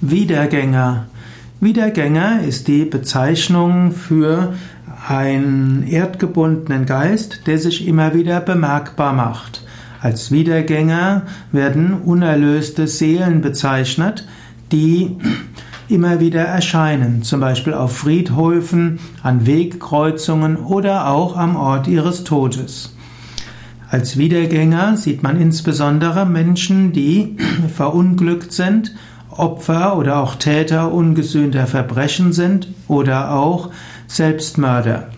Wiedergänger. Wiedergänger ist die Bezeichnung für einen erdgebundenen Geist, der sich immer wieder bemerkbar macht. Als Wiedergänger werden unerlöste Seelen bezeichnet, die immer wieder erscheinen, zum Beispiel auf Friedhöfen, an Wegkreuzungen oder auch am Ort ihres Todes. Als Wiedergänger sieht man insbesondere Menschen, die verunglückt sind Opfer oder auch Täter ungesühnter Verbrechen sind oder auch Selbstmörder.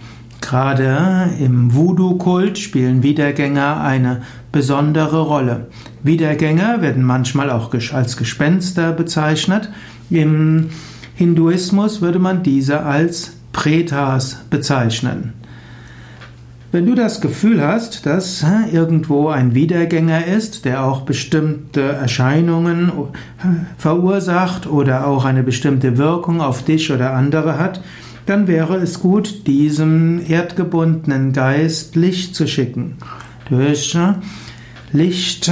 Gerade im Voodoo-Kult spielen Wiedergänger eine besondere Rolle. Wiedergänger werden manchmal auch als Gespenster bezeichnet. Im Hinduismus würde man diese als Pretas bezeichnen. Wenn du das Gefühl hast, dass irgendwo ein Wiedergänger ist, der auch bestimmte Erscheinungen verursacht oder auch eine bestimmte Wirkung auf dich oder andere hat, dann wäre es gut, diesem erdgebundenen Geist Licht zu schicken. Durch Licht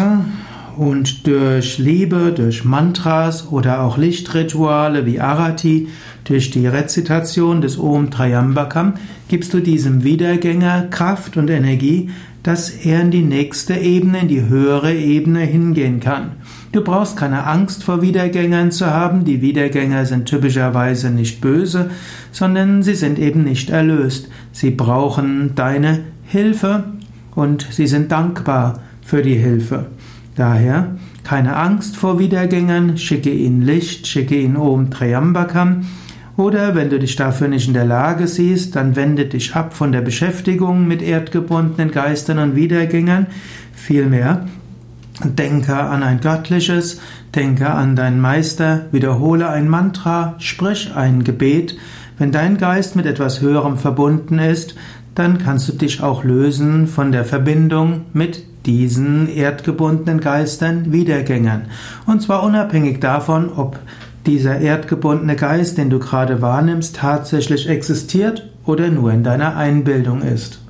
und durch Liebe, durch Mantras oder auch Lichtrituale wie Arati, durch die Rezitation des Om Trayambakam gibst du diesem Wiedergänger Kraft und Energie, dass er in die nächste Ebene, in die höhere Ebene hingehen kann. Du brauchst keine Angst vor Wiedergängern zu haben. Die Wiedergänger sind typischerweise nicht böse, sondern sie sind eben nicht erlöst. Sie brauchen deine Hilfe und sie sind dankbar für die Hilfe. Daher keine Angst vor Wiedergängern, schicke ihnen Licht, schicke ihnen Om Triambakam. Oder wenn du dich dafür nicht in der Lage siehst, dann wende dich ab von der Beschäftigung mit erdgebundenen Geistern und Wiedergängern. Vielmehr denke an ein göttliches, denke an deinen Meister, wiederhole ein Mantra, sprich ein Gebet. Wenn dein Geist mit etwas Höherem verbunden ist, dann kannst du dich auch lösen von der Verbindung mit diesen erdgebundenen Geistern Wiedergängern. Und zwar unabhängig davon, ob dieser erdgebundene Geist, den du gerade wahrnimmst, tatsächlich existiert oder nur in deiner Einbildung ist.